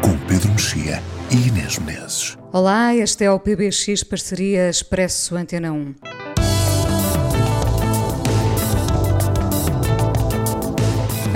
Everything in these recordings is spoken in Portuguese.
com Pedro Mexia e Inês Menezes. Olá, este é o PBX Parceria Expresso Antena 1.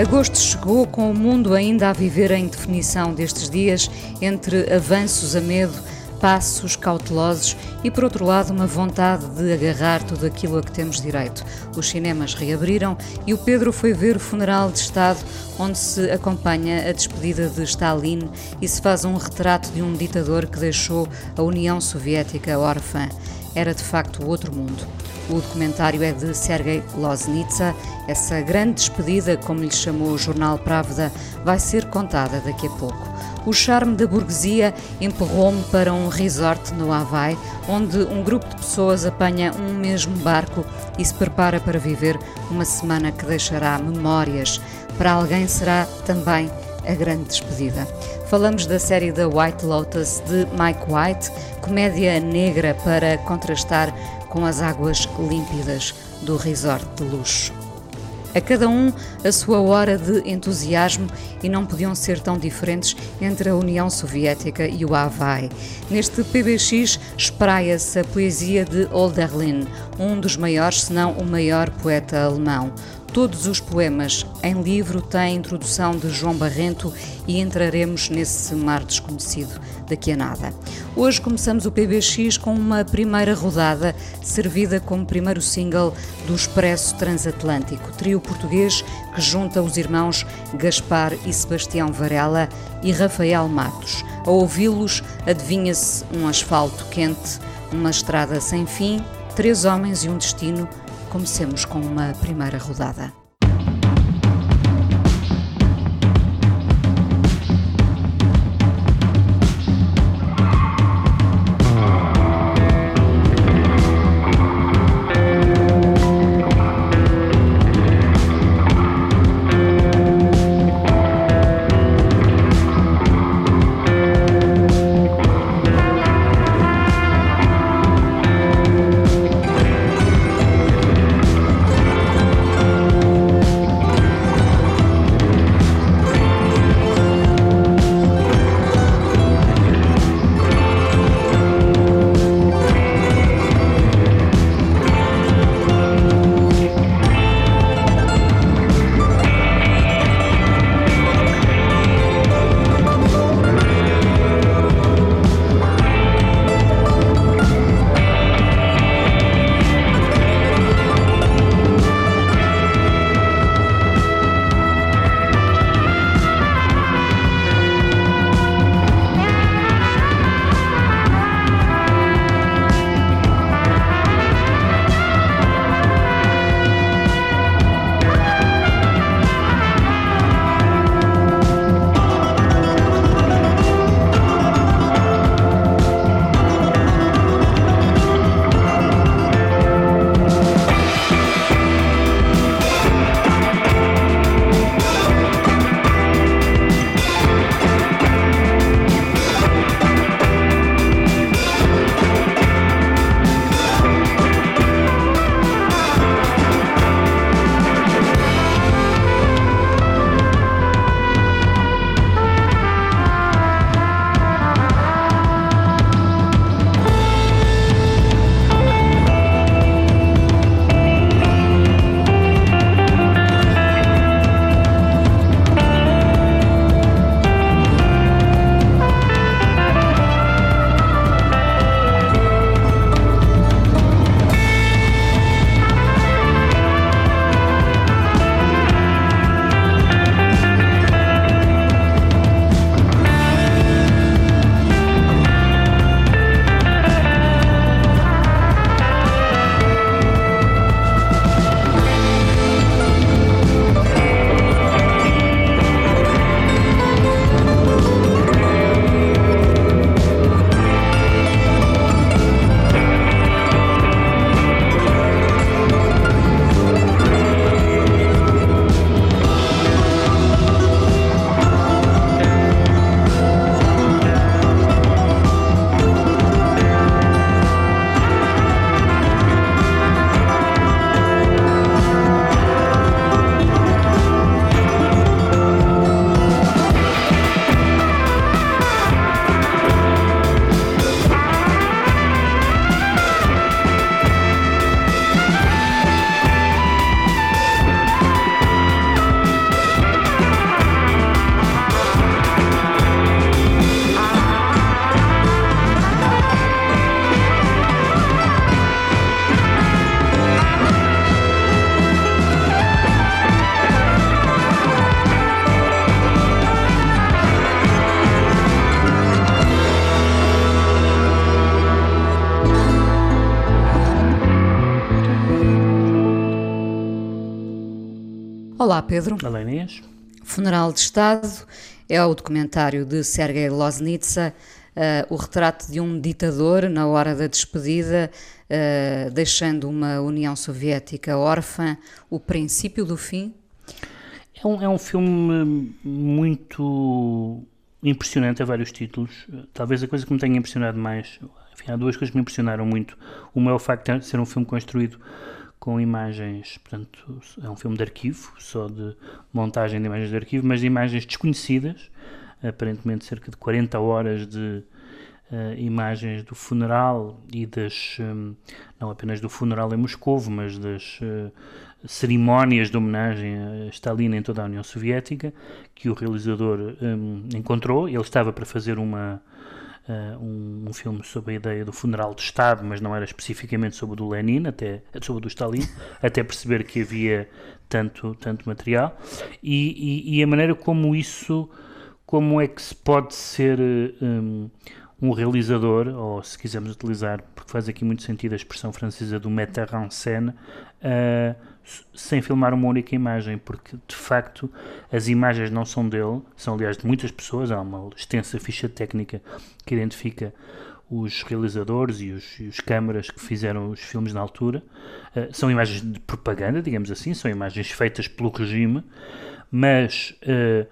Agosto chegou com o mundo ainda a viver em definição destes dias entre avanços a medo, passos cautelosos e, por outro lado, uma vontade de agarrar tudo aquilo a que temos direito. Os cinemas reabriram e o Pedro foi ver o funeral de Estado, onde se acompanha a despedida de Stalin e se faz um retrato de um ditador que deixou a União Soviética órfã. Era de facto outro mundo. O documentário é de Sergei Loznitsa. Essa grande despedida, como lhe chamou o jornal Pravda, vai ser contada daqui a pouco. O charme da burguesia empurrou-me para um resort no Havaí, onde um grupo de pessoas apanha um mesmo barco e se prepara para viver uma semana que deixará memórias. Para alguém será também a grande despedida. Falamos da série The White Lotus de Mike White, comédia negra para contrastar com as águas límpidas do resort de luxo. A cada um a sua hora de entusiasmo e não podiam ser tão diferentes entre a União Soviética e o Havaí. Neste PBX espraia-se a poesia de Olderlin, um dos maiores, se não o maior poeta alemão. Todos os poemas em livro têm introdução de João Barrento e entraremos nesse mar desconhecido daqui a nada. Hoje começamos o PBX com uma primeira rodada, servida como primeiro single do Expresso Transatlântico, trio português que junta os irmãos Gaspar e Sebastião Varela e Rafael Matos. A ouvi-los, adivinha-se um asfalto quente, uma estrada sem fim, três homens e um destino Comecemos com uma primeira rodada. Olá, Pedro. Olá, Inês. Funeral de Estado é o documentário de Sergei Loznitsa, uh, o retrato de um ditador na hora da despedida, uh, deixando uma União Soviética órfã, o princípio do fim? É um, é um filme muito impressionante a vários títulos. Talvez a coisa que me tenha impressionado mais, enfim, há duas coisas que me impressionaram muito. Uma é o facto de ser um filme construído com imagens, portanto, é um filme de arquivo, só de montagem de imagens de arquivo, mas de imagens desconhecidas, aparentemente cerca de 40 horas de uh, imagens do funeral e das, um, não apenas do funeral em Moscou, mas das uh, cerimónias de homenagem a Stalin em toda a União Soviética, que o realizador um, encontrou. Ele estava para fazer uma uh, um, um, filme sobre a ideia do funeral de Estado, mas não era especificamente sobre o do Lenin, até sobre o do Stalin, até perceber que havia tanto, tanto material, e, e, e, a maneira como isso, como é que se pode ser um, um realizador, ou se quisermos utilizar, porque faz aqui muito sentido a expressão francesa do metteur en scène, uh, sem filmar uma única imagem, porque de facto as imagens não são dele, são aliás de muitas pessoas, há uma extensa ficha técnica que identifica os realizadores e os, e os câmaras que fizeram os filmes na altura. Uh, são imagens de propaganda, digamos assim, são imagens feitas pelo regime, mas uh,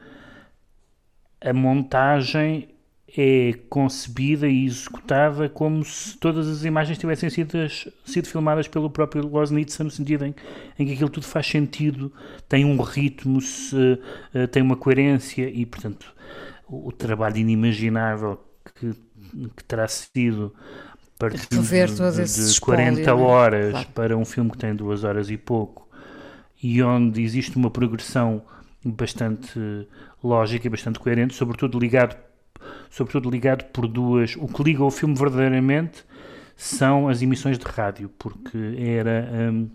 a montagem é concebida e executada como se todas as imagens tivessem sido, sido filmadas pelo próprio Loznitsa, no sentido em, em, que aquilo tudo faz sentido, tem um ritmo, se, uh, tem uma coerência e, portanto, o, o trabalho inimaginável que, que terá sido partir de, de 40 espólio, é? horas claro. para um filme que tem duas horas e pouco e onde existe uma progressão bastante lógica e bastante coerente, sobretudo ligado sobretudo ligado por duas. O que liga o filme verdadeiramente são as emissões de rádio, porque era. Um,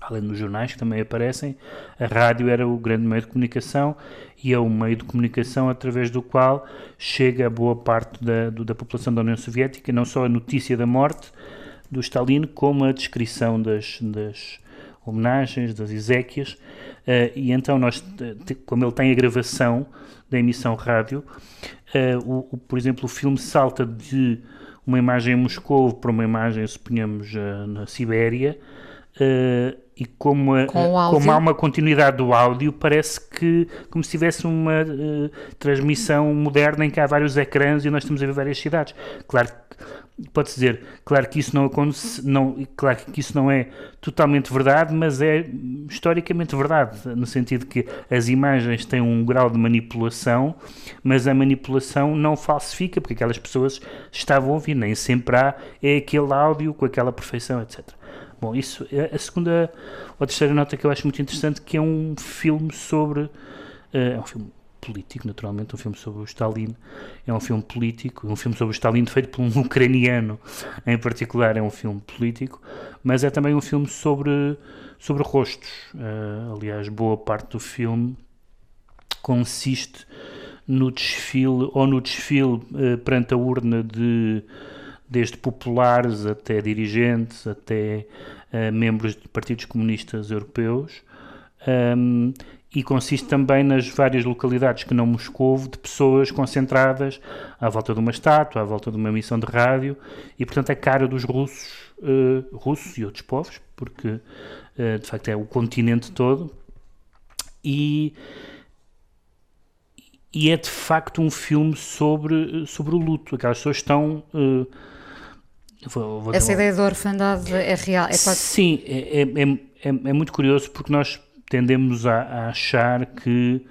além dos jornais que também aparecem, a rádio era o grande meio de comunicação e é o meio de comunicação através do qual chega a boa parte da, da população da União Soviética, não só a notícia da morte do Stalin, como a descrição das, das homenagens, das exéquias, uh, e então nós, como ele tem a gravação da emissão rádio, Uh, o, o, por exemplo, o filme salta de uma imagem em Moscou para uma imagem, suponhamos, uh, na Sibéria, e como, a, como há uma continuidade do áudio, parece que como se tivesse uma transmissão moderna em que há vários ecrãs e nós estamos a ver várias cidades. Claro que pode-se dizer, claro que isso não não, claro que isso não é totalmente verdade, mas é historicamente verdade, no sentido que as imagens têm um grau de manipulação, mas a manipulação não falsifica, porque aquelas pessoas estavam a ouvir, nem sempre há é aquele áudio com aquela perfeição, etc. Bom, isso é a segunda ou terceira nota que eu acho muito interessante, que é um filme sobre, uh, é um filme político, naturalmente, um filme sobre o Stalin é um filme político, um filme sobre o Stalin feito por um ucraniano em particular é um filme político, mas é também um filme sobre, sobre rostos. Uh, aliás, boa parte do filme consiste no desfile, ou no desfile uh, perante a urna de desde populares até dirigentes, até uh, membros de partidos comunistas europeus. Um, e consiste também nas várias localidades que não Moscou de pessoas concentradas à volta de uma estátua, à volta de uma missão de rádio e portanto a cara dos russos, uh, russos e outros povos, porque uh, de facto é o continente todo e e é de facto um filme sobre, sobre o luto. Aquelas pessoas estão. Uh, vou, vou Essa ideia da orfandade é real? É Sim, é, é, é, é, muito curioso porque nós tendemos a, a, achar que,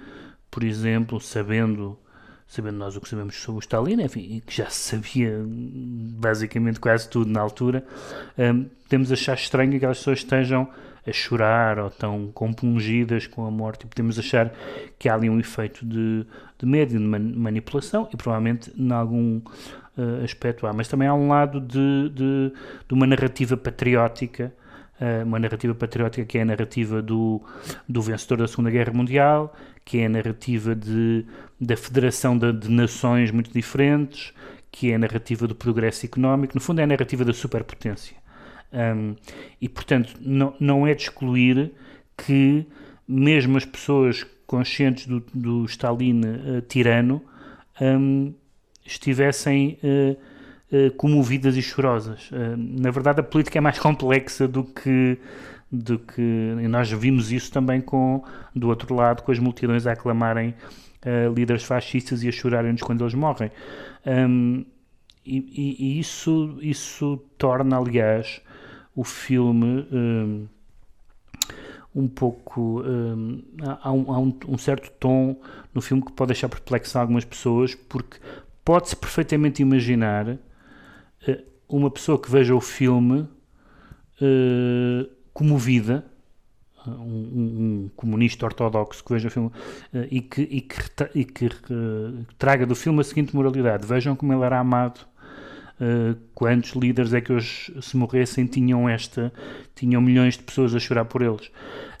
por exemplo, sabendo, sabendo nós o que sabemos sobre o Stalin, enfim, que já se sabia basicamente quase tudo na altura, um, temos a achar estranho que aquelas pessoas estejam a chorar ou tão compungidas com a morte. E podemos achar que há ali um efeito de, de medo de manipulação e provavelmente em algum uh, aspecto há, mas também há um lado de, de, de uma narrativa patriótica uma narrativa patriótica que é a narrativa do, do vencedor da Segunda Guerra Mundial, que é a narrativa de, da federação de, de nações muito diferentes, que é a narrativa do progresso económico, no fundo é a narrativa da superpotência. Um, e, portanto, não, não é de excluir que mesmo as pessoas conscientes do, do Stalin uh, tirano um, estivessem uh, uh, comovidas e chorosas. na verdade, a política é mais complexa do que do que e nós vimos isso também com do outro lado com as multidões a aclamarem líderes fascistas e a chorarem-nos quando eles morrem. Um, e, e, isso, isso torna, aliás, o filme um, um pouco. Um, há, um, há um, um, certo tom no filme que pode deixar perplexo algumas pessoas, porque pode-se perfeitamente imaginar uh, uma pessoa que veja o filme uh, comovida. Um, um, comunista ortodoxo que veja o filme uh, e que, e que, e que traga do filme a seguinte moralidade: vejam como ele era amado Uh, quantos líderes é que hoje, se morressem, tinham esta, tinham milhões de pessoas a chorar por eles.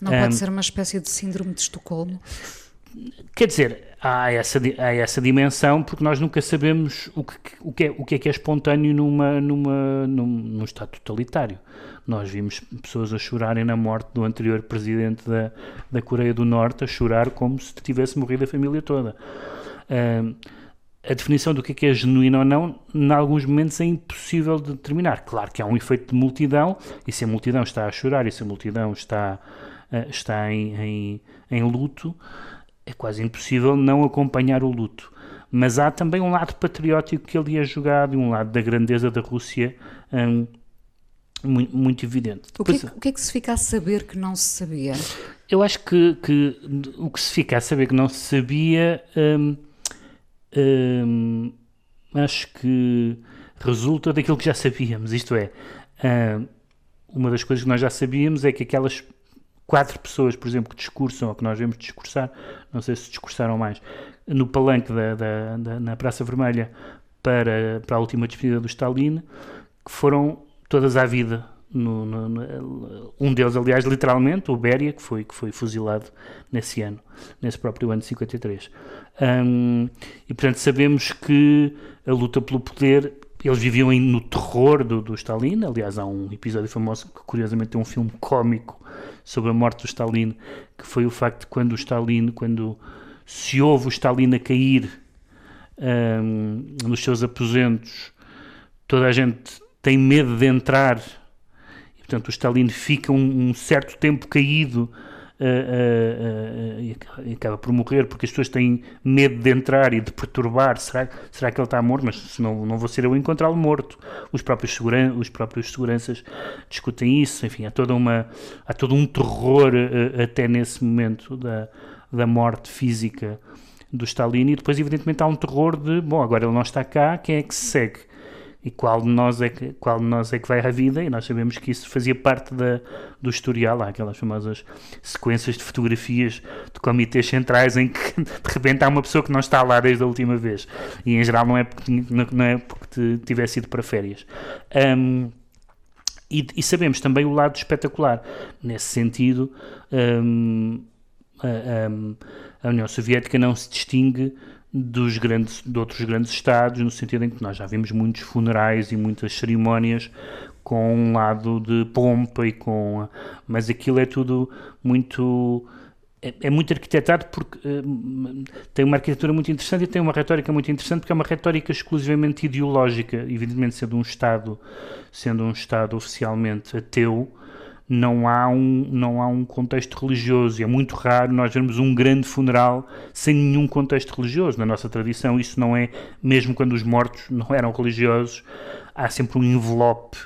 Não um, pode ser uma espécie de síndrome de Estocolmo? Quer dizer, há essa, há essa dimensão porque nós nunca sabemos o que, o que, é, o que é que é espontâneo numa, numa, num, num Estado totalitário. Nós vimos pessoas a chorarem na morte do anterior presidente da, da Coreia do Norte, a chorar como se tivesse morrido a família toda. Um, a definição do que é, é genuíno ou não, em alguns momentos é impossível de determinar. Claro que há um efeito de multidão, e se a multidão está a chorar, e se a multidão está, uh, está em, em, em, luto, é quase impossível não acompanhar o luto. Mas há também um lado patriótico que ali é jogado, e um lado da grandeza da Rússia um, muito, muito, evidente. O que, é, o que, é que se fica a saber que não se sabia? Eu acho que, que o que se fica a saber que não se sabia. Um, hum, acho que resulta daquilo que já sabíamos. Isto é, hum, uma das coisas que nós já sabíamos é que aquelas quatro pessoas, por exemplo, que discursam, ou que nós vemos discursar, não sei se discursaram mais, no palanque da, da, da, na Praça Vermelha para, para a última despedida do Stalin, que foram todas à vida no, no, no, um deles, aliás, literalmente, o Beria, que foi, que foi fuzilado nesse ano, nesse próprio ano de 53. Um, e, portanto, sabemos que a luta pelo poder, eles viviam no terror do, do Stalin. Aliás, há um episódio famoso que, curiosamente, tem um filme cómico sobre a morte do Stalin, que foi o facto de quando o Stalin, quando se ouve o Stalin a cair um, nos seus aposentos, toda a gente tem medo de entrar Portanto, o Stalin fica um, um certo tempo caído uh, uh, e acaba por morrer porque as pessoas têm medo de entrar e de perturbar. Será, será que ele está morto? Mas se não, não vou ser eu a encontrá-lo morto. Os próprios, seguran os próprios seguranças discutem isso. Enfim, há, toda uma, há todo um terror até nesse momento da, da morte física do Stalin e depois, evidentemente, há um terror de, bom, agora ele não está cá, quem é que se segue? E qual de nós é que, qual de nós é que vai à vida, e nós sabemos que isso fazia parte da, do historial, há aquelas famosas sequências de fotografias de comitês centrais em que de repente há uma pessoa que não está lá desde a última vez, e em geral não é porque, não é porque tivesse ido para férias. Um, e, e, sabemos também o lado espetacular, nesse sentido, um, a, a União Soviética não se distingue dos grandes, de outros grandes estados, no sentido em que nós já vimos muitos funerais e muitas cerimónias com um lado de pompa e com. Mas aquilo é tudo muito. É, é muito arquitetado porque uh, tem uma arquitetura muito interessante e tem uma retórica muito interessante porque é uma retórica exclusivamente ideológica, evidentemente sendo um Estado, sendo um Estado oficialmente ateu, não há um, não há um contexto religioso. E é muito raro nós vermos um grande funeral sem nenhum contexto religioso. Na nossa tradição, isso não é, mesmo quando os mortos não eram religiosos, há sempre um envelope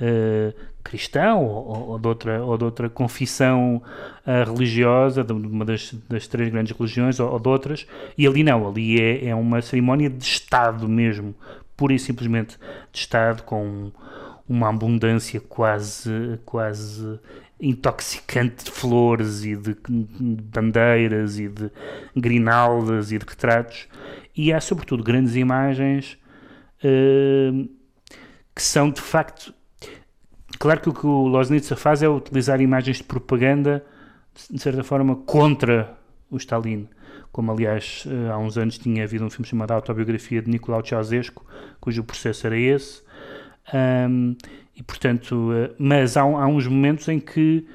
uh, cristão ou, ou, de outra, ou de outra confissão uh, religiosa, de uma das, das três grandes religiões ou, ou de outras. E ali não, ali é, é uma cerimónia de Estado mesmo, pura e simplesmente de Estado, com uma abundância quase, quase intoxicante de flores e de bandeiras e de grinaldas e de retratos. E há sobretudo grandes imagens uh, que são de facto claro que o que o Loznitsa faz é utilizar imagens de propaganda de certa forma contra o Stalin como aliás eh, há uns anos tinha havido um filme chamado Autobiografia de Nicolau Ceausescu cujo processo era esse um, e portanto, uh, mas há, há, uns momentos em que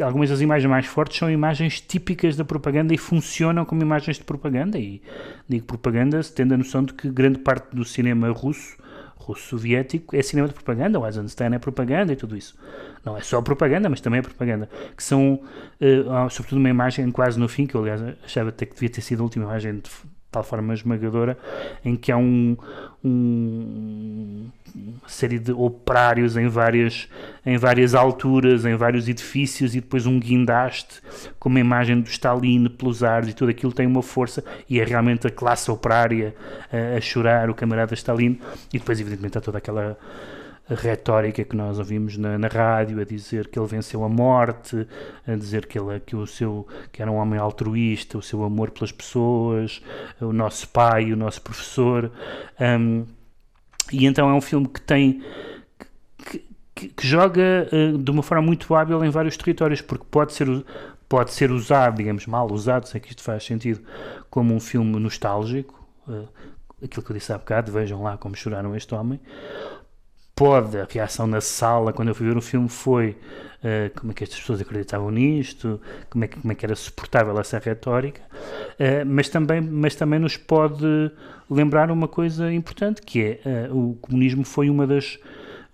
algumas das imagens mais fortes são imagens típicas da propaganda e funcionam como imagens de propaganda. E digo propaganda tendo a noção de que grande parte do cinema russo, russo soviético, é cinema de propaganda. O Eisenstein é propaganda e tudo isso. Não é só propaganda, mas também é propaganda. Que são, uh, sobretudo, uma imagem quase no fim, que eu aliás achava até que devia ter sido a última imagem de tal forma esmagadora, em que há um, um, uma série de operários em várias, em várias alturas, em vários edifícios, e depois um guindaste com uma imagem do Stalin pelos ares, e tudo aquilo tem uma força, e é realmente a classe operária a, a chorar, o camarada Stalin, e depois, evidentemente, há toda aquela a retórica que nós ouvimos na, na, rádio a dizer que ele venceu a morte, a dizer que ele que o seu que era um homem altruísta, o seu amor pelas pessoas, o nosso pai, o nosso professor. Um, e então é um filme que tem que, que, que joga uh, de uma forma muito hábil em vários territórios, porque pode ser pode ser usado, digamos, mal usado, sei que isto faz sentido, como um filme nostálgico, uh, aquilo que eu disse há bocado, vejam lá como choraram este homem, pode, a reação na sala quando eu fui ver o filme foi uh, como é que estas pessoas acreditavam nisto, como é que, como é que era suportável essa retórica, uh, mas, também, mas também nos pode lembrar uma coisa importante, que é uh, o comunismo foi uma das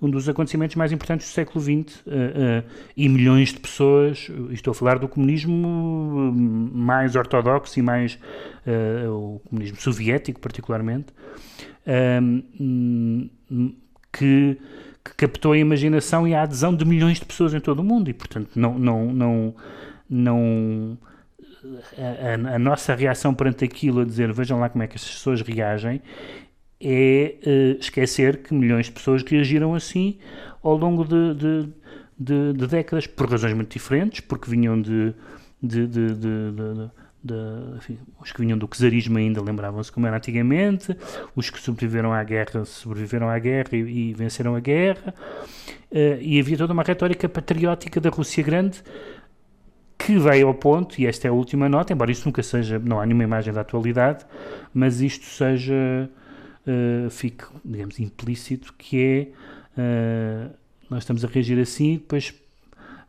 um dos acontecimentos mais importantes do século XX uh, uh, e milhões de pessoas, estou a falar do comunismo mais ortodoxo e mais uh, o comunismo soviético particularmente, que, que, captou a imaginação e a adesão de milhões de pessoas em todo o mundo. E, portanto, não, não, não, não a, a, nossa reação perante aquilo, a dizer vejam lá como é que as pessoas reagem, é uh, esquecer que milhões de pessoas reagiram assim ao longo de, de, de, de décadas, por razões muito diferentes, porque vinham de, de, de, de de, enfim, os que vinham do czarismo ainda lembravam-se como era antigamente, os que sobreviveram à guerra sobreviveram à guerra e, e venceram a guerra, uh, e havia toda uma retórica patriótica da Rússia Grande que veio ao ponto, e esta é a última nota, embora isso nunca seja, não há nenhuma imagem da atualidade, mas isto seja, uh, fique, digamos, implícito, que é, uh, nós estamos a reagir assim, depois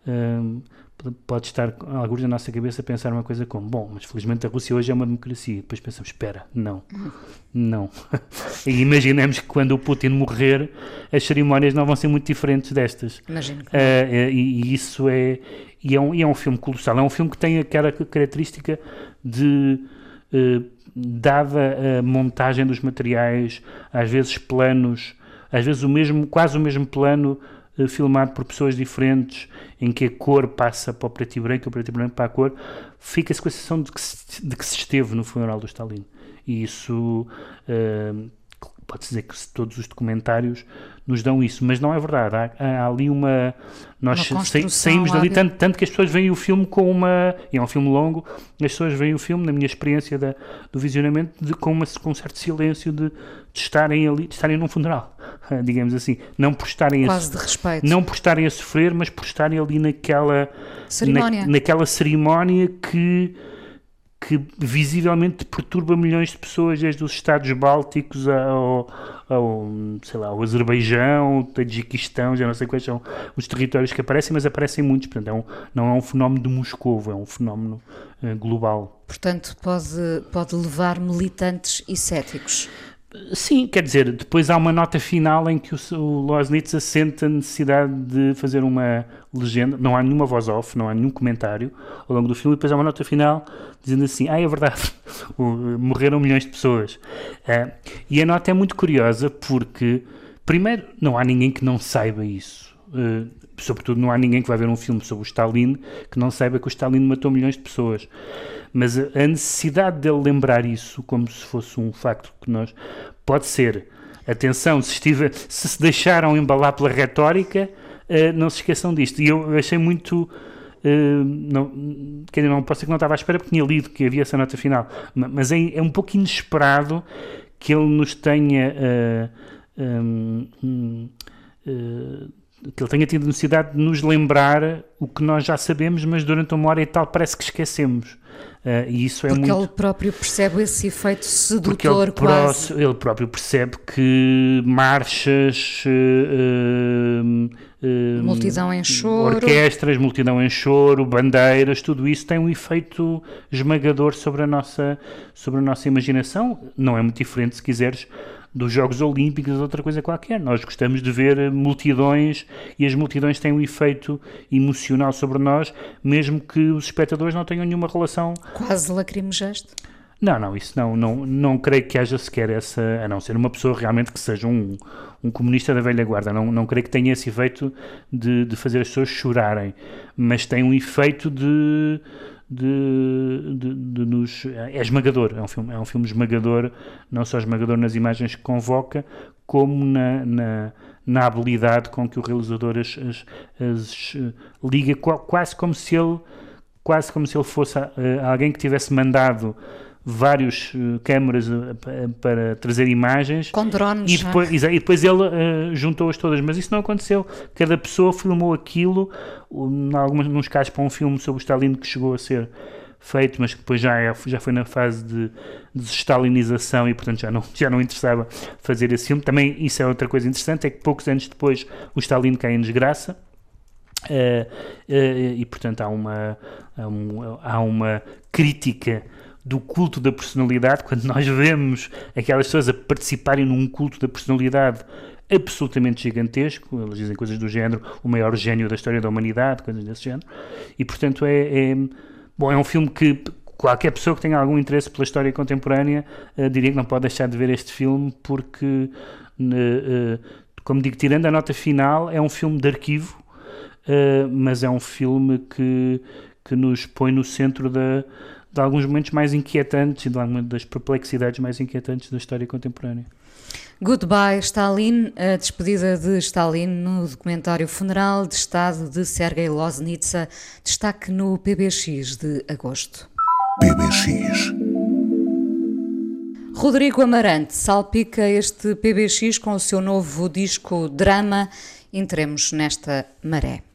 uh, pode estar alguns na nossa cabeça a pensar uma coisa como, bom, mas felizmente a Rússia hoje é uma democracia. E depois pensamos, espera, não, não. e imaginemos que quando o Putin morrer, as cerimónias não vão ser muito diferentes destas. Imagino que uh, e, e, isso é e, é um, e é um filme colossal. É um filme que tem aquela característica de, uh, dada a montagem dos materiais, às vezes planos, às vezes o mesmo, quase o mesmo plano eh, filmado por pessoas diferentes, em que a cor passa para o preto e branco o preto e branco para a cor, fica-se com a sensação de que, se, de que se esteve no funeral do Stalin. E isso uh, pode-se dizer que todos os documentários nos dão isso, mas não é verdade. Há, há ali uma. Nós uma saímos dali tanto, tanto, que as pessoas veem o filme com uma. E é um filme longo, as pessoas veem o filme, na minha experiência da, do visionamento, de, com, uma, com um certo silêncio de, de estarem ali, de estarem num funeral, digamos assim. Não por estarem Quase a, de respeito. Não por estarem a sofrer, mas por estarem ali naquela. Cerimónia. Na, naquela cerimónia que que visivelmente perturba milhões de pessoas, desde os Estados Bálticos ao, ao, sei lá, ao Azerbaijão, Tajiquistão, já não sei quais são os territórios que aparecem, mas aparecem muitos. Portanto, é um, não é um fenómeno de Moscou, é um fenómeno uh, global. Portanto, pode, pode levar militantes e céticos. Sim, quer dizer, depois há uma nota final em que o, o Loznitz a necessidade de fazer uma legenda, não há nenhuma voz off, não há nenhum comentário ao longo do filme, e depois há uma nota final dizendo assim, ah, é verdade, morreram milhões de pessoas. Uh, e a nota é muito curiosa porque, primeiro, não há ninguém que não saiba isso. Uh, sobretudo não há ninguém que vai ver um filme sobre o Stalin que não saiba que o Stalin matou milhões de pessoas. Mas a necessidade dele lembrar isso como se fosse um facto que nós. Pode ser. Atenção, se, estive, se se deixaram embalar pela retórica, uh, não se esqueçam disto. E eu achei muito. Uh, não, quer dizer, não posso dizer que não estava à espera porque tinha lido que havia essa nota final, mas é, é um pouco inesperado que ele nos tenha uh, um, uh, que ele tenha tido necessidade de nos lembrar o que nós já sabemos, mas durante uma hora e tal parece que esquecemos. Uh, e isso é porque muito... ele próprio percebe esse efeito sedutor porque ele, quase. ele próprio percebe que marchas, uh, uh, multidão em choro, orquestras, multidão em choro, bandeiras, tudo isso tem um efeito esmagador sobre a nossa, sobre a nossa imaginação. Não é muito diferente, se quiseres, dos Jogos Olímpicos ou outra coisa qualquer. Nós gostamos de ver multidões e as multidões têm um efeito emocional sobre nós, mesmo que os espectadores não tenham nenhuma relação. Quase lacrimejaste? Não, não, isso não, não, não creio que haja sequer essa, a não ser uma pessoa realmente que seja um, um comunista da velha guarda, não, não creio que tenha esse efeito de, de fazer as pessoas chorarem, mas tem um efeito de, de, de, de, nos. É esmagador, é um, filme, é um filme esmagador, não só esmagador nas imagens que convoca, como na, na, na habilidade com que o realizador as, as, as liga, quase como se ele quase como se ele fosse uh, alguém que tivesse mandado vários uh, câmaras uh, para trazer imagens. Com drones e depois, e depois ele uh, juntou-as todas, mas isso não aconteceu. Cada pessoa filmou aquilo em alguns nos casos para um filme sobre o Stalin que chegou a ser feito, mas que depois já, é, já foi na fase de desestalinização e portanto já não, já não interessava fazer esse filme, também isso é outra coisa interessante é que poucos anos depois o Stalin cai em desgraça. E portanto há uma, há, um, há uma crítica do culto da personalidade, quando nós vemos aquelas pessoas a participarem num culto da personalidade absolutamente gigantesco, eles dizem coisas do género, o maior gênio da história da humanidade, coisas desse género, e portanto é, é bom, é um filme que qualquer pessoa que tenha algum interesse pela história contemporânea uh, diria que não pode deixar de ver este filme porque, uh, uh, como digo, tirando a nota final, é um filme de arquivo, mas é um filme que, que nos põe no centro da de alguns momentos mais inquietantes e de algumas das perplexidades mais inquietantes da história contemporânea. Goodbye Stalin, a despedida de Stalin no documentário Funeral de Estado de Sergei Loznitsa, destaque no PBX de agosto. PBX. Rodrigo Amarante salpica este PBX com o seu novo disco Drama. Entremos nesta maré. maré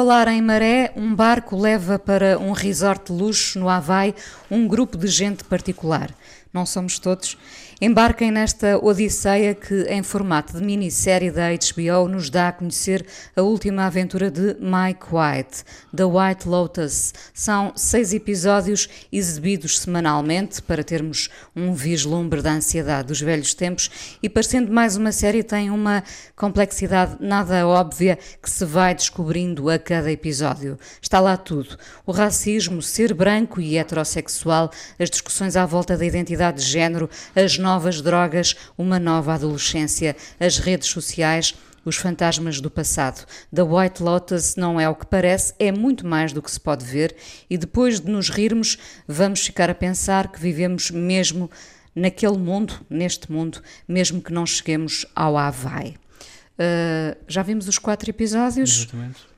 falar em maré, um barco leva para um resort de luxo no Havaí um grupo de gente particular. Não somos todos. Embarquem nesta odisseia que, em formato de minissérie da HBO, nos dá a conhecer a última aventura de Mike White, The White Lotus. São seis episódios exibidos semanalmente para termos um vislumbre da ansiedade dos velhos tempos e, parecendo mais uma série, tem uma complexidade nada óbvia que se vai descobrindo a cada episódio. Está lá tudo: o racismo, ser branco e heterossexual, as discussões à volta da identidade de género, as novas drogas, uma nova adolescência, as redes sociais, os fantasmas do passado. The White Lotus não é o que parece, é muito mais do que se pode ver, e depois de nos rirmos, vamos ficar a pensar que vivemos mesmo naquele mundo, neste mundo, mesmo que não cheguemos ao Havaí. Uh, já vimos os quatro episódios. Exatamente.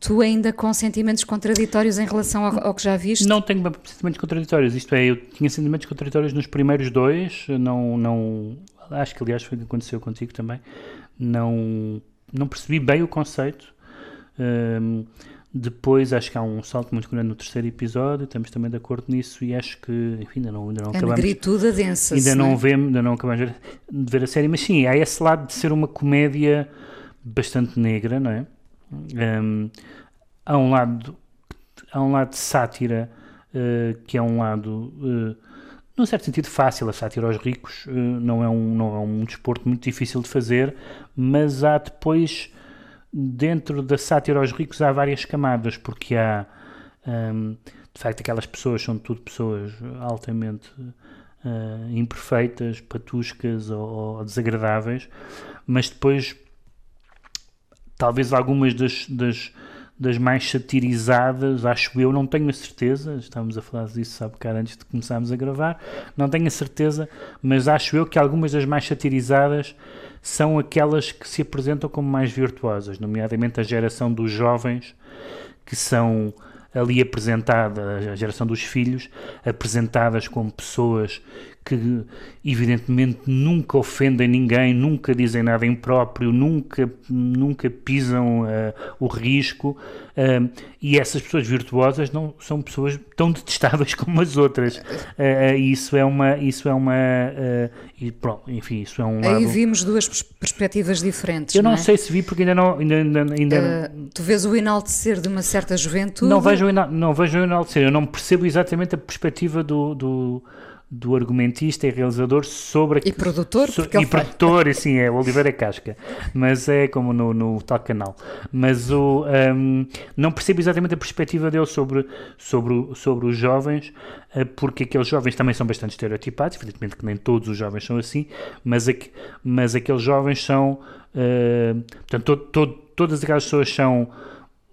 Tu ainda com sentimentos contraditórios em relação ao, ao, que já viste? Não tenho sentimentos contraditórios, isto é, eu tinha sentimentos contraditórios nos primeiros dois, não, não acho que aliás foi o que aconteceu contigo também, não, não percebi bem o conceito. Um, depois acho que há um salto muito grande no terceiro episódio, estamos também de acordo nisso e acho que, enfim, ainda não, ainda não a acabamos. negritude densa Ainda não, não, vemos, ainda não acabamos de ver a série, mas sim, há esse lado de ser uma comédia bastante negra, não é? Um, há um lado há um lado de sátira uh, que é um lado uh, num certo sentido fácil. A sátira aos ricos uh, não é um não é um desporto muito difícil de fazer mas há depois dentro da sátira aos ricos há várias camadas porque há um, de facto aquelas pessoas são tudo pessoas altamente imperfeitas patuscas ou, ou desagradáveis mas depois talvez algumas das, das, das, mais satirizadas, acho eu, não tenho a certeza, estávamos a falar disso há bocado antes de começarmos a gravar, não tenho a certeza, mas acho eu que algumas das mais satirizadas são aquelas que se apresentam como mais virtuosas, nomeadamente a geração dos jovens, que são ali apresentada, a geração dos filhos, apresentadas como pessoas que evidentemente nunca ofendem ninguém, nunca dizem nada impróprio, nunca, nunca pisam uh, o risco uh, e essas pessoas virtuosas não são pessoas tão detestáveis como as outras. Uh, isso é uma, isso é uma, e pronto, enfim, isso é um lado... Aí vimos duas perspectivas diferentes. Eu não, não é? sei se vi porque ainda não, ainda, ainda, ainda tu vês o enaltecer de uma certa juventude? Não vejo, não vejo o enaltecer. Eu não percebo exatamente a perspectiva do, do do argumentista e realizador sobre e produtor so, e produtor sim é o Oliveira Casca. Mas é como no, no tal canal. Mas o um, não percebo exatamente a perspectiva dele sobre sobre sobre os jovens eh, porque aqueles jovens também são bastante estereotipados evidentemente que nem todos os jovens são assim mas aqu, mas aqueles jovens são uh, portanto todo, todo, todas aquelas pessoas são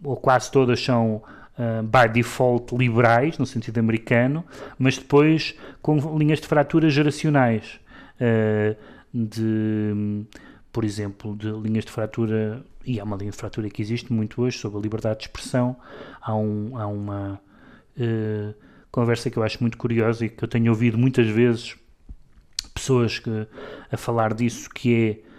ou quase todas são uh, by default liberais, no sentido americano, mas depois com linhas de fratura geracionais, uh, de, por exemplo, de linhas de fratura, e há uma linha de fratura que existe muito hoje sobre a liberdade de expressão, há, um, há uma uh, conversa que eu acho muito curiosa e que eu tenho ouvido muitas vezes pessoas que, a falar disso, que é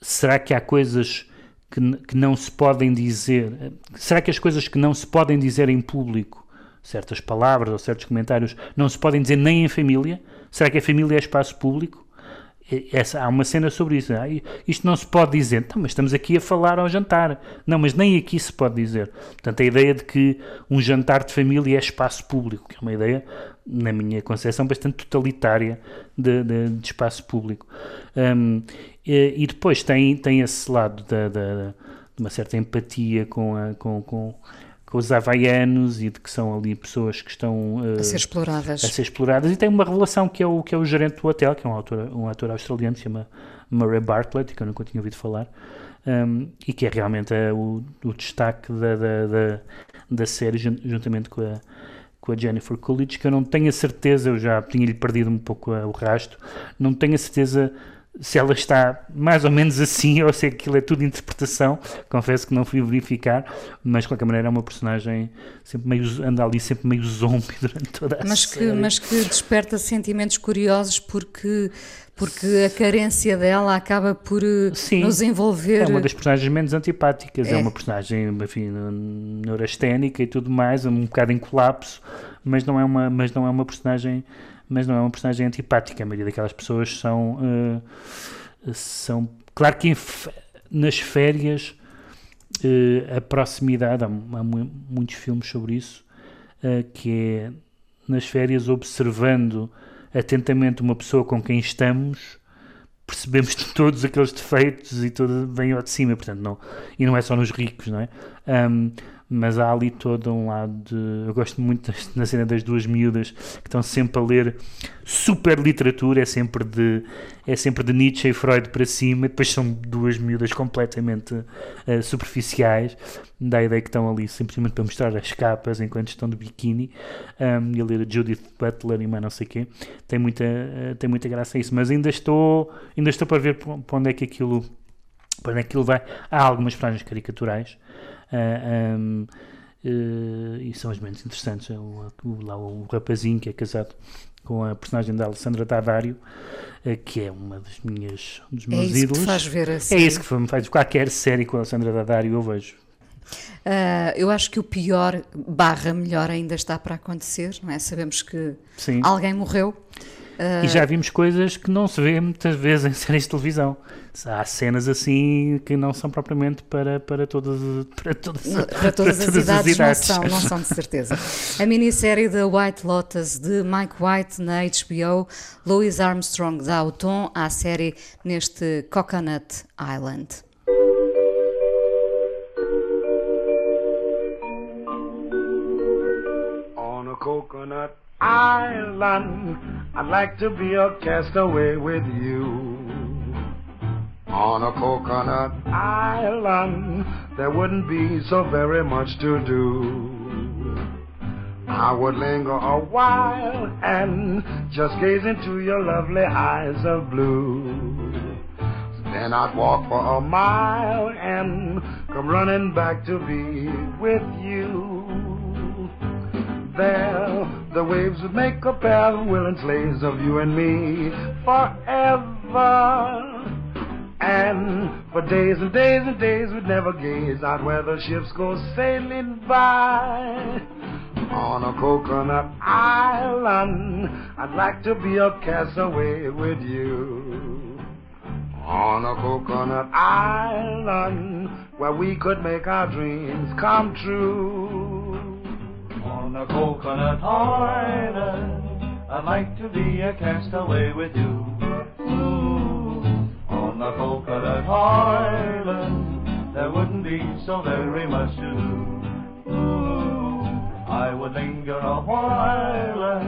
será que há coisas que, que não se podem dizer? Será que as coisas que não se podem dizer em público, certas palavras ou certos comentários, não se podem dizer nem em família? Será que a família é espaço público? Essa, há uma cena sobre isso. Ah, isto não se pode dizer. Então, mas estamos aqui a falar ao jantar. Não, mas nem aqui se pode dizer. Portanto, a ideia de que um jantar de família é espaço público, que é uma ideia, na minha concepção, bastante totalitária de, de, de espaço público. Um, e, e, depois tem, tem esse lado da, da, de uma certa empatia com, a, com, com com os havaianos e de que são ali pessoas que estão uh, a ser exploradas. A ser exploradas. E tem uma revelação que é o, que é o gerente do hotel, que é um ator, um ator australiano, que se chama Murray Bartlett, que eu nunca tinha ouvido falar, um, e que é realmente é o, o destaque da, da, da, da, série, juntamente com a, com a Jennifer Coolidge, que eu não tenho a certeza, eu já tinha-lhe perdido um pouco o rasto, não tenho a certeza se ela está mais ou menos assim ou se aquilo é tudo interpretação, confesso que não fui verificar, mas de qualquer maneira é uma personagem sempre meio, anda ali sempre meio zombie durante toda a mas que, série. Mas que desperta sentimentos curiosos porque, porque a carência dela acaba por eh, Sim, nos envolver. É uma das personagens menos antipáticas, é, É. uma personagem enfim, neurasténica e tudo mais, um bocado em colapso, mas não é uma, mas não é uma personagem mas não é uma personagem antipática. A maioria daquelas pessoas são. eh, são claro que nas férias eh, a proximidade, há, há mu- muitos filmes sobre isso, eh, que é nas férias observando atentamente uma pessoa com quem estamos. Percebemos todos aqueles defeitos e tudo vem ao de cima, portanto, não, e não é só nos ricos, não é? Ahm, mas há ali todo um lado de. Eu gosto muito das- na cena das duas miúdas que estão sempre a ler super literatura, é sempre de, é sempre de Nietzsche e Freud para cima, e depois são duas miúdas completamente eh, superficiais, dá a ideia que estão ali simplesmente para mostrar as capas enquanto estão de biquíni, um, e a ler a Judith Butler e mais não sei o quê. Tem muita, eh, tem muita graça isso, mas ainda estou, ainda estou para ver para onde é que aquilo para onde é que aquilo vai. Há algumas personagens caricaturais ah, um, eh, e são os menos interessantes. É o, o- lá o rapazinho que é casado com a personagem da Alessandra Daddario, eh, que é uma das minhas, um dos É meus isso que te ídolos. faz ver a é isso que me faz qualquer série com a Alessandra Daddario eu vejo. Ah, eu acho que o pior barra melhor ainda está para acontecer, não é? Sabemos que Sim. alguém morreu. Ah, E já vimos coisas que não se vê muitas vezes em séries de televisão. Há cenas assim que não são propriamente para, para, todas, para, todas, para todas as idades, idades. Não, são, não são de certeza. A minissérie da White Lotus de Mike White na HBO, Louis Armstrong dá o tom à série neste Coconut Island. On a coconut island, I'd like to be a castaway with you. On a coconut island, there wouldn't be so very much to do. I would linger a while and just gaze into your lovely eyes of blue. Then I'd walk for a mile and come running back to be with you. There, the waves would make a pair of willing slaves of you and me forever. And for days and days and days we'd never gaze out where the ships go sailing by. On a coconut island, I'd like to be a castaway with you. On a coconut island, where we could make our dreams come true. On a coconut island, I'd like to be a castaway with you. Ooh, on a coconut island, there wouldn't be so very much to do. Ooh, I would linger a while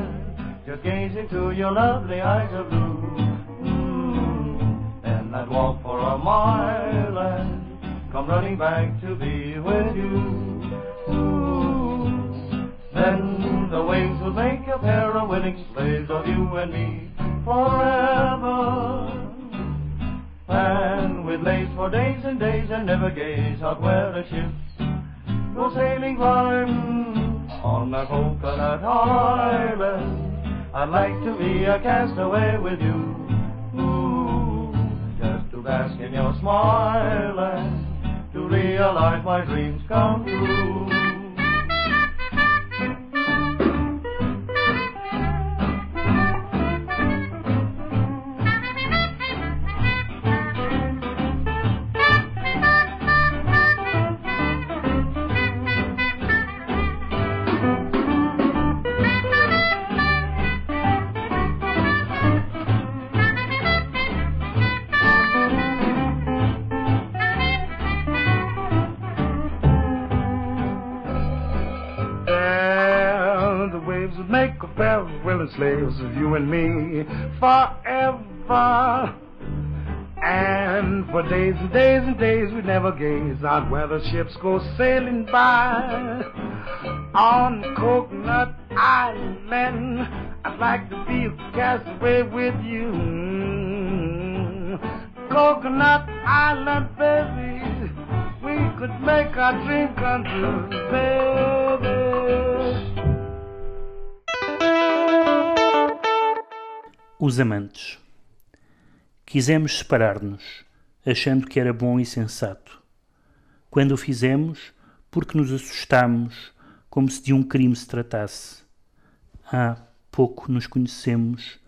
just gaze into your lovely eyes of blue. Ooh, then I'd walk for a mile and come running back to be with you. Then the waves would make a pair of willing slaves of you and me forever. And we'd for days and days and never gaze out where the ships go sailing by on a coconut island. I'd like to be a castaway with you. Ooh, just to bask in your smile and to realize my dreams come true. Slaves of you and me forever. And for days and days and days we'd never gaze where the ships go sailing by. On Coconut Island, I'd like to be a castaway with you. Coconut Island, baby, we could make our dream come true, baby. Os amantes. Quisemos separar-nos, achando que era bom e sensato. Quando o fizemos, porque nos assustamos, como se de um crime se tratasse. Há pouco nos conhecemos,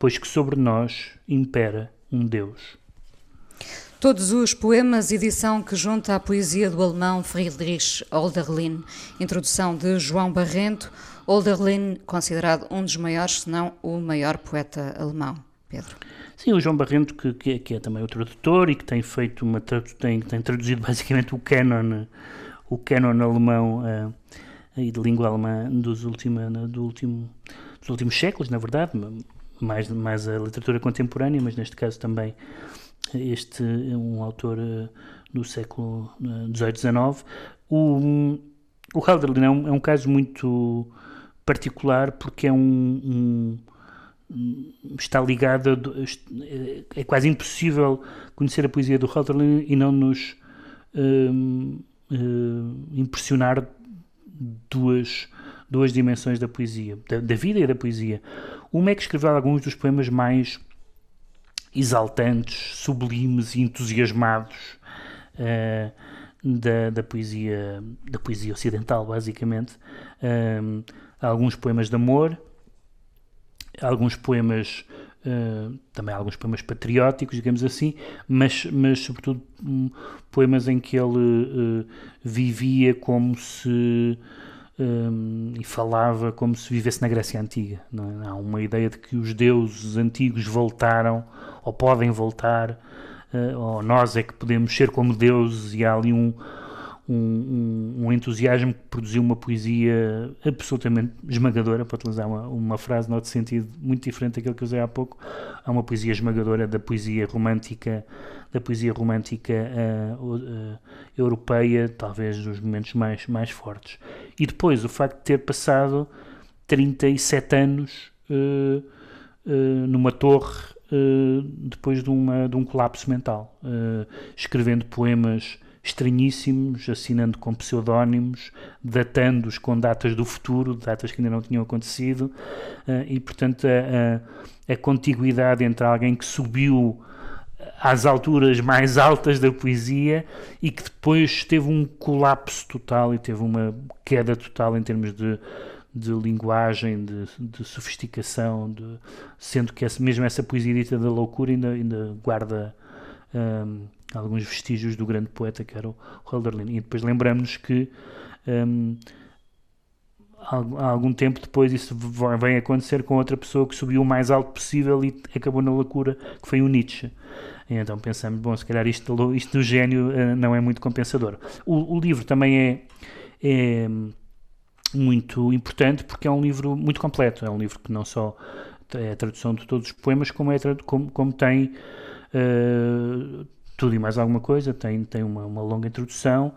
pois que sobre nós impera um Deus. Todos os poemas, edição que junta a poesia do alemão Friedrich Hölderlin, introdução de João Barrento, Hölderlin considerado um dos maiores, se não o maior poeta alemão. Pedro. Sim, o João Barrento, que, que, é, que é também o tradutor e que tem feito uma tem, tem traduzido basicamente o canon, o canon alemão uh, e de língua alemã dos, última, do último, dos últimos séculos, na verdade, mais, mais a literatura contemporânea, mas neste caso também este é um autor uh, do século XVIII, uh, XIX. O, o Halderlin é um, é um caso muito particular porque é um, um está ligado é quase impossível conhecer a poesia do Halderlin e não nos uh, impressionar duas duas dimensões da poesia da, da, vida e da poesia uma é que escreveu alguns dos poemas mais exaltantes, sublimes e entusiasmados uh, da, da, poesia da poesia ocidental, basicamente. Uh, alguns poemas de amor, alguns poemas Uh, também alguns poemas patrióticos, digamos assim, mas, mas sobretudo um, poemas em que ele uh, vivia como se um, e falava como se vivesse na Grécia Antiga. É? Há uma ideia de que os deuses antigos voltaram ou podem voltar, uh, ou nós é que podemos ser como deuses, e há ali um, um, um, entusiasmo que produziu uma poesia absolutamente esmagadora, para utilizar uma, uma frase noutro sentido muito diferente daquilo que usei há pouco, há uma poesia esmagadora da poesia romântica da poesia romântica uh, uh, europeia, talvez dos momentos mais, mais fortes. E depois o facto de ter passado 37 anos uh, numa torre depois de, uma, de um colapso mental, escrevendo poemas estranhíssimos, assinando com pseudónimos, datando-os com datas do futuro, datas que ainda não tinham acontecido, uh, e portanto a, a, a, contiguidade entre alguém que subiu às alturas mais altas da poesia e que depois teve um colapso total e teve uma queda total em termos de, de linguagem, de, de sofisticação, de, sendo que essa, mesmo essa poesia dita da loucura ainda, ainda guarda um, alguns vestígios do grande poeta que era o Hölderlin. E depois lembramos que um, há algum tempo depois isso vem acontecer com outra pessoa que subiu o mais alto possível e acabou na loucura, que foi o Nietzsche. E então pensamos, bom, se calhar isto, isto do gênio uh, não é muito compensador. O, o livro também é, é, muito importante porque é um livro muito completo. É um livro que não só é a tradução de todos os poemas, como, é, como, como tem uh, tudo e mais alguma coisa. Tem, tem uma, uma longa introdução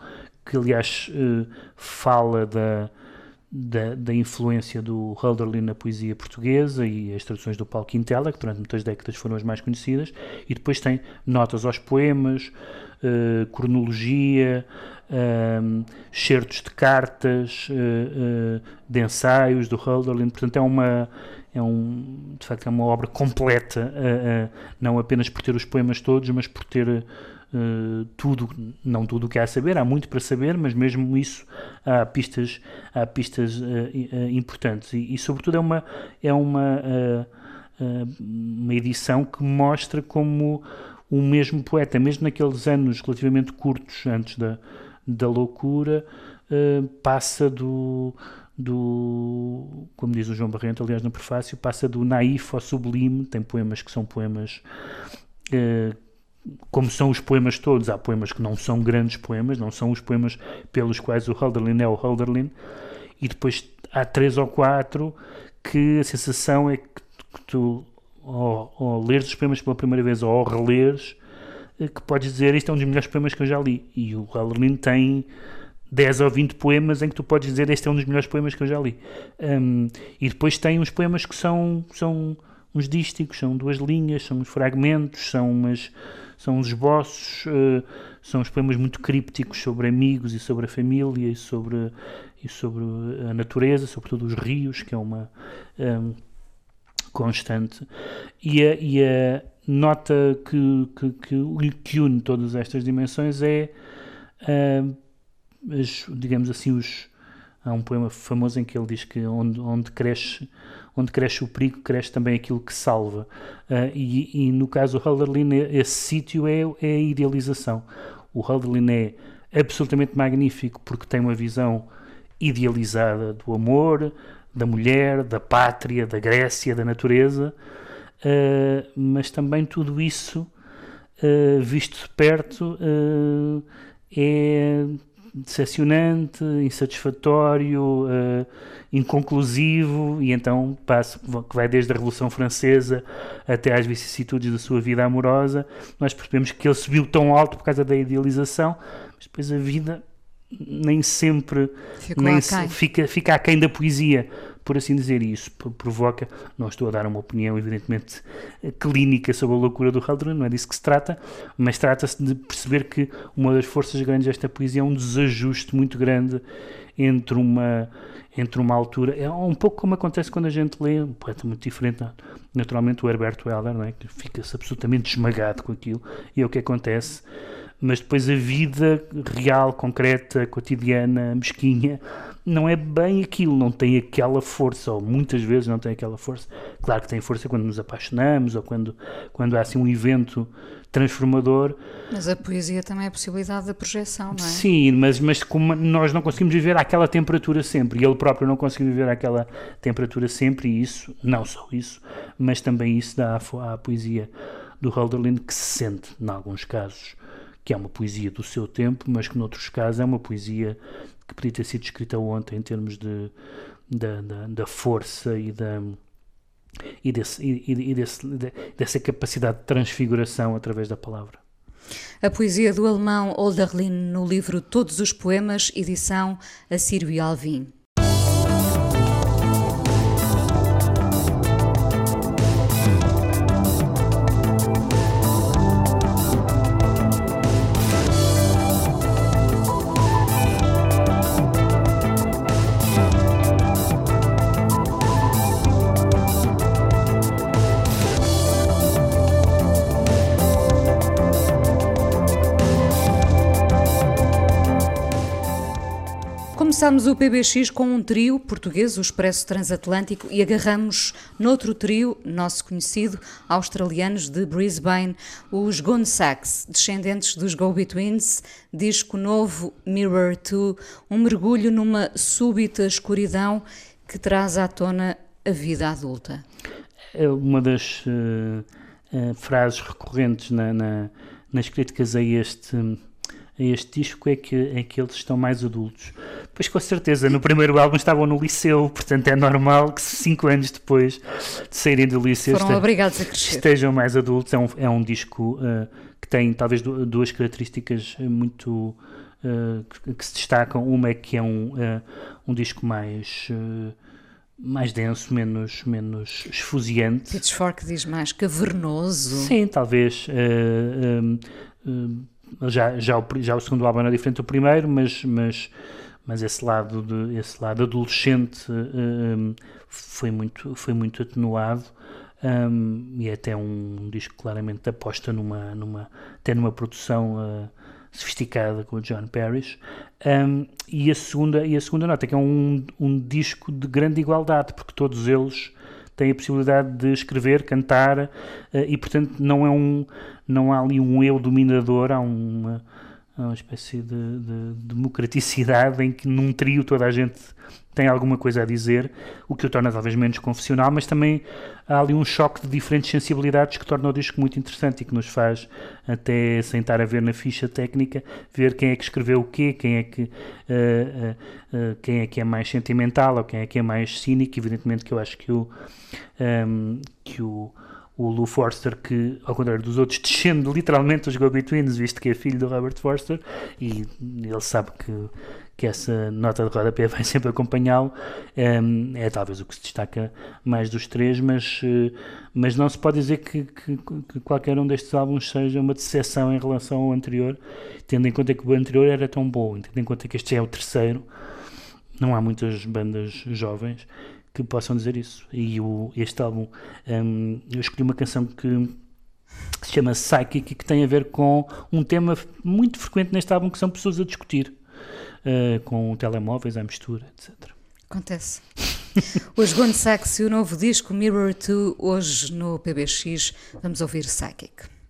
que, aliás, uh, fala da da, da, influência do Hölderlin na poesia portuguesa e as traduções do Paulo Quintela, que durante muitas décadas foram as mais conhecidas, e depois tem notas aos poemas, uh, cronologia, um, eh, certos de cartas, uh, uh, de ensaios do Hölderlin, portanto é uma é um, de facto é uma obra completa, não apenas por ter os poemas todos, mas por ter uh, tudo, não tudo o que há a saber, há muito para saber, mas mesmo isso há pistas, há pistas uh, uh, importantes. E, e, sobretudo é uma, é uma, uma edição que mostra como o mesmo poeta, mesmo naqueles anos relativamente curtos antes da, da loucura, passa do do, como diz o João Barrento, aliás, no prefácio, passa do naif ao sublime. Tem poemas que são poemas como são os poemas todos, há poemas que não são grandes poemas, não são os poemas pelos quais o Hölderlin é o Hölderlin, e depois há três ou quatro que a sensação é que tu, ao, ao leres os poemas pela primeira vez ou ao releres, eh, que podes dizer isto é um dos melhores poemas que eu já li. E o Hölderlin tem 10 ou 20 poemas em que tu podes dizer este é um dos melhores poemas que eu já li. Um, e depois tem uns poemas que são, são uns dísticos, são duas linhas, são uns fragmentos, são umas são os esboços, uh, são os poemas muito crípticos sobre amigos e sobre a família e sobre, e sobre a natureza, sobretudo os rios, que é uma um, constante. E a, e a nota que, que, que, que, une todas estas dimensões é, uh, as, digamos assim, os, há um poema famoso em que ele diz que onde, onde cresce onde cresce o perigo, cresce também aquilo que salva. Uh, e, e, no caso do Hölderlin, esse sítio é, é a idealização. O Hölderlin é absolutamente magnífico porque tem uma visão idealizada do amor, da mulher, da pátria, da Grécia, da natureza, uh, mas também tudo isso, uh, visto de perto, é decepcionante, insatisfatório, uh, inconclusivo, e então passo, que vai desde a Revolução Francesa até às vicissitudes da sua vida amorosa, nós percebemos que ele subiu tão alto por causa da idealização, mas depois a vida nem sempre nem se, fica, fica aquém da poesia por assim dizer, e isso provoca, não estou a dar uma opinião evidentemente clínica sobre a loucura do Haldren, não é disso que se trata, mas trata-se de perceber que uma das forças grandes desta poesia é um desajuste muito grande entre uma entre uma altura, é um pouco como acontece quando a gente lê um poeta muito diferente, naturalmente o Herberto Helder, não é? que fica-se absolutamente esmagado com aquilo, e é o que acontece mas depois a vida real, concreta, cotidiana, mesquinha, não é bem aquilo, não tem aquela força, ou muitas vezes não tem aquela força. Claro que tem força quando nos apaixonamos ou quando, quando há assim um evento transformador. Mas a poesia também é a possibilidade da projeção, não é? Sim, mas, mas como nós não conseguimos viver àquela temperatura sempre, e ele próprio não conseguiu viver àquela temperatura sempre, e isso, não só isso, mas também isso dá à, à poesia do Hölderlin que se sente, em alguns casos, que é uma poesia do seu tempo, mas que noutros casos é uma poesia que podia ter sido escrita ontem em termos de, da, da, da força e da e, desse, e, e desse, dessa capacidade de transfiguração através da palavra. A poesia do alemão Olderlin no livro Todos os Poemas, edição Assírio e Alvim. Começámos o PBX com um trio português, o Expresso Transatlântico, e agarramos noutro trio, nosso conhecido, australianos de Brisbane, os Gone Sacks, descendentes dos Go-Betweens, disco novo Mirror 2, um mergulho numa súbita escuridão que traz à tona a vida adulta. É uma das uh, uh, frases recorrentes na, na, nas críticas a este a este disco é que, é que eles estão mais adultos. Pois com certeza, no primeiro álbum estavam no liceu, portanto é normal que cinco anos depois de saírem do liceu estejam mais adultos. É um, é um disco uh, que tem talvez duas características muito uh, que, que, se destacam. Uma é que é um, uh, um disco mais mais denso, menos, menos esfuziante. Pitchfork diz mais cavernoso. Sim, talvez. Uh, uh, uh, já, já, o, já o segundo álbum era diferente do primeiro, mas, mas, mas esse, lado de, esse lado adolescente um, foi, muito, foi muito atenuado. Um, e é até um disco claramente aposta numa, numa, até numa produção uh, sofisticada com o John Parrish. Um, e, a segunda, e a segunda nota que é um, um disco de grande igualdade, porque todos eles têm a possibilidade de escrever, cantar uh, e, portanto, não, é um, não há ali um eu dominador, há uma, uma espécie de, de, democraticidade em que num trio toda a gente tem alguma coisa a dizer, o que o torna talvez menos confessional, mas também há ali um choque de diferentes sensibilidades que torna o disco muito interessante e que nos faz até sentar a ver na ficha técnica, ver quem é que escreveu o quê, quem é que, uh, uh, uh, quem é, que é mais sentimental ou quem é que é mais cínico, evidentemente que eu acho que o, um, ehm, que o o Lou Forster, que, ao contrário dos outros, descende literalmente os Go-Betweens, visto que é filho do Robert Forster, e ele sabe que que essa nota de rodapé vai sempre acompanhá-lo. Um, é talvez o que se destaca mais dos três, mas, uh, mas não se pode dizer que, que, que, qualquer um destes álbuns seja uma decepção em relação ao anterior, tendo em conta que o anterior era tão bom, tendo em conta que este é o terceiro. Não há muitas bandas jovens que possam dizer isso. E o, este álbum, um, eu escolhi uma canção que se chama Psychic que tem a ver com um tema muito frequente neste álbum que são pessoas a discutir uh, com telemóveis à mistura, etc. Acontece. Os Gone Sachs e o novo disco Mirror 2, hoje no PBX, vamos ouvir Psychic.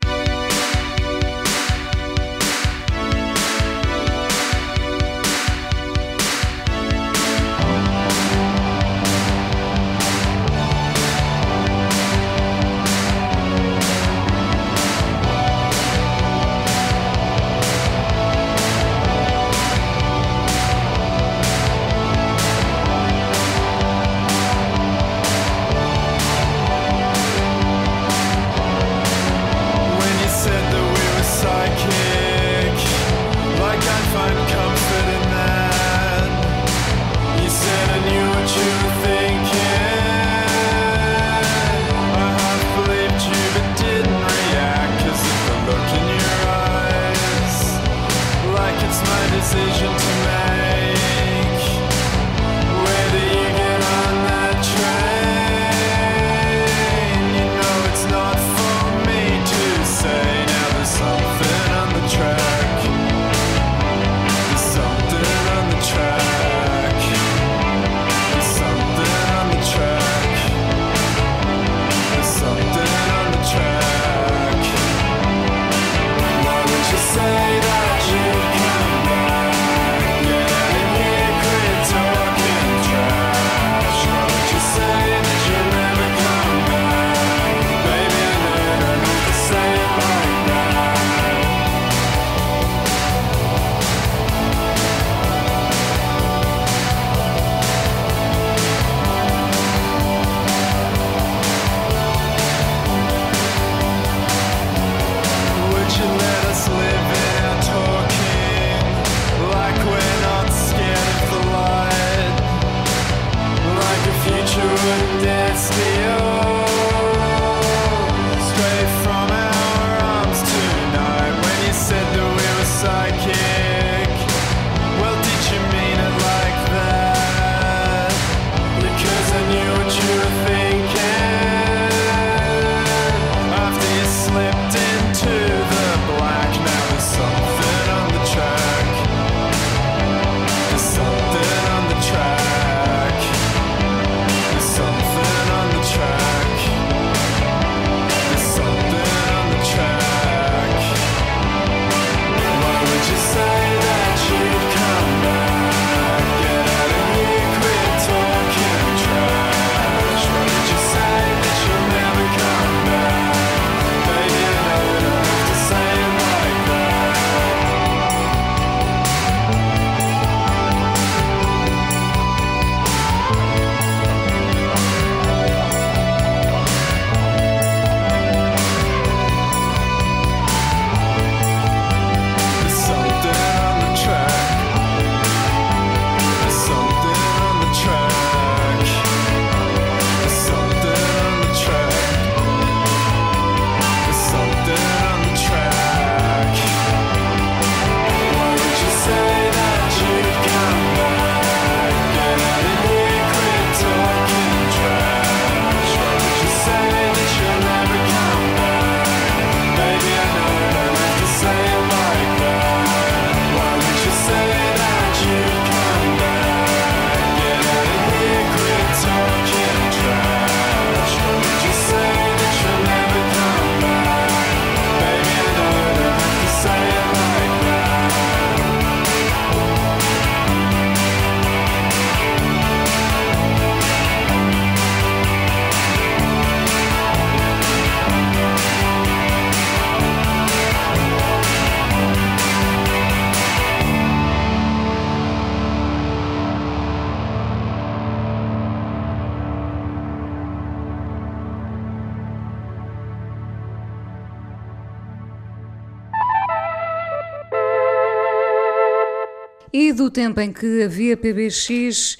Tempo em que havia PBX,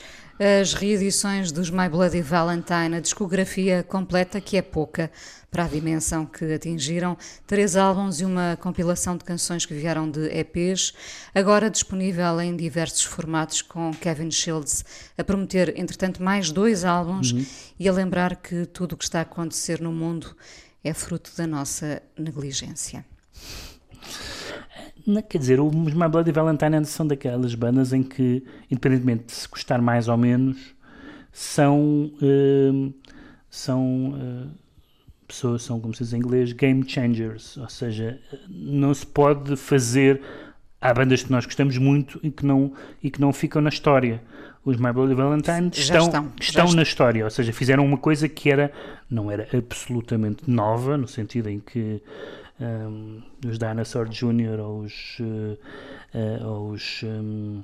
as reedições dos My Bloody Valentine, a discografia completa, que é pouca para a dimensão que atingiram, três álbuns e uma compilação de canções que vieram de EPs, agora disponível em diversos formatos, com Kevin Shields a prometer, entretanto, mais dois álbuns uhum. e a lembrar que tudo o que está a acontecer no mundo é fruto da nossa negligência. Quer dizer, os My Bloody Valentine são daquelas bandas em que, independentemente de se gostar mais ou menos, são. Uh, são uh, pessoas são, como se diz em inglês, game changers, ou seja, não se pode fazer. Há bandas que nós gostamos muito e que não, e que não ficam na história. Os My Bloody Valentine estão, estão, estão na história, ou seja, fizeram uma coisa que era, não era absolutamente nova, no sentido em que um, os Dinosaur Jr. ou os, uh, ou os um,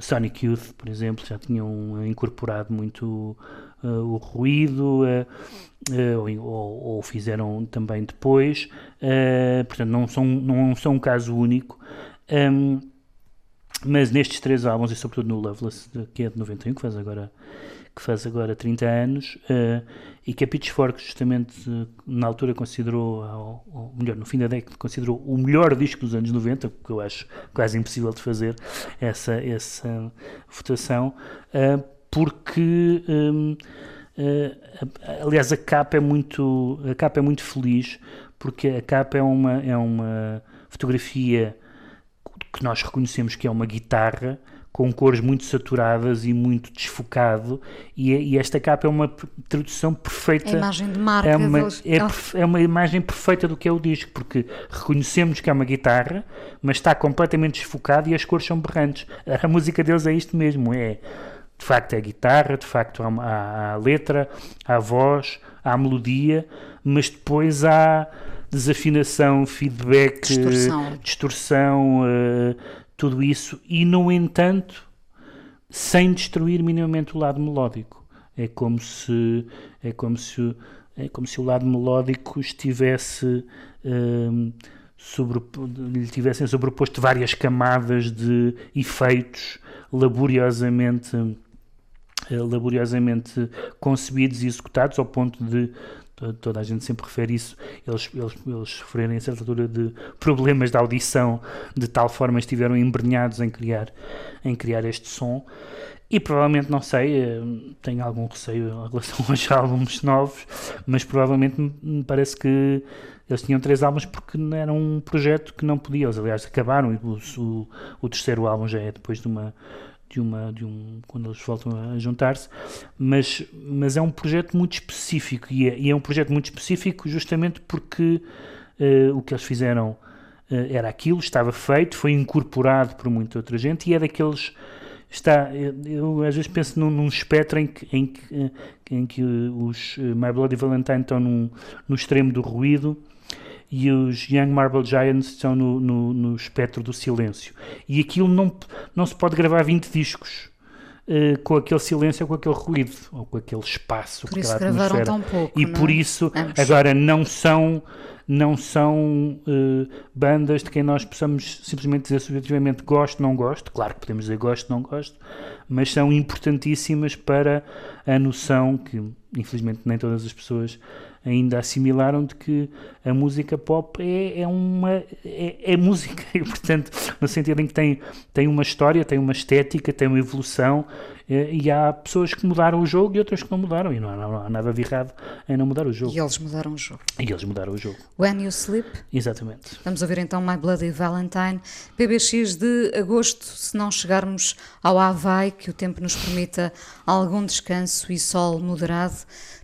Sonic Youth, por exemplo, já tinham incorporado muito uh, o ruído, ou, ou, ou, fizeram também depois, portanto não são, não são um caso único. Um, mas nestes três álbuns, e sobretudo no Loveless, que é de 91, que faz agora que faz agora 30 anos, uh, e que a Pitchfork justamente uh, na altura considerou, ou, ou, melhor, no fim da década, considerou o melhor disco dos anos 90, que eu acho quase impossível de fazer essa, essa votação, uh, porque um, aliás a capa é muito a capa é muito feliz porque a capa é uma é uma fotografia que nós reconhecemos que é uma guitarra com cores muito saturadas e muito desfocado, e, e, esta capa é uma tradução perfeita. A imagem de marca é uma, é, é, uma imagem perfeita do que é o disco, porque reconhecemos que é uma guitarra, mas está completamente desfocado e as cores são berrantes. A música deles é isto mesmo: é de facto é a guitarra, de facto há, há a letra, há a voz, há a melodia, mas depois há desafinação, feedback, distorção, distorção uh, tudo isso, e no entanto, sem destruir minimamente o lado melódico. É como se, é como se, é como se o lado melódico estivesse. Um, sobre, lhe tivessem sobreposto várias camadas de efeitos laboriosamente eh, laboriosamente concebidos e executados ao ponto de toda a gente sempre refere isso, eles, eles, eles sofrerem a certa altura de problemas de audição, de tal forma estiveram embrenhados em criar, em criar este som. E provavelmente, não sei, eh, tenho algum receio em relação aos álbuns novos, mas provavelmente me parece que eles tinham três álbuns porque era um projeto que não podia. Eles, aliás, acabaram e o, o, o terceiro álbum já é depois de uma de uma de um quando eles voltam a juntar-se mas mas é um projeto muito específico e é, e é um projeto muito específico justamente porque uh, o que eles fizeram uh, era aquilo estava feito foi incorporado por muita outra gente e é daqueles está eu às vezes penso num, num espectro em que, em que, eh, em que os My Bloody Valentine estão num, no extremo do ruído e os Young Marble Giants estão no, no, no espectro do silêncio. E aquilo não, não se pode gravar 20 discos uh, com aquele silêncio ou com aquele ruído, ou com aquele espaço. Por isso gravaram tão pouco. E por é? isso, Vamos. agora, não são não são uh, bandas de quem nós possamos simplesmente dizer subjetivamente gosto, não gosto, claro que podemos dizer gosto, não gosto, mas são importantíssimas para a noção que, infelizmente, nem todas as pessoas ainda assimilaram de que a música pop é, é uma é, é, música. E portanto no sentido em que tem tem uma história tem uma estética tem uma evolução é, e há pessoas que mudaram o jogo e outras que não mudaram. E não há, não há, nada de errado em não mudar o jogo. E eles mudaram o jogo. E eles mudaram o jogo. When You Sleep. Exatamente. Vamos ouvir então My Bloody Valentine. PBX de agosto se não chegarmos ao Havaí que o tempo nos permita algum descanso e sol moderado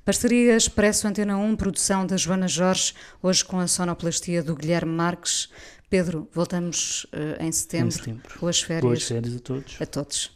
Parceria Expresso Antena 1, produção da Joana Jorge, hoje com a sonoplastia do Guilherme Marques. Pedro, voltamos uh, em, setembro. em setembro. Boas férias. Boas férias a todos. A todos.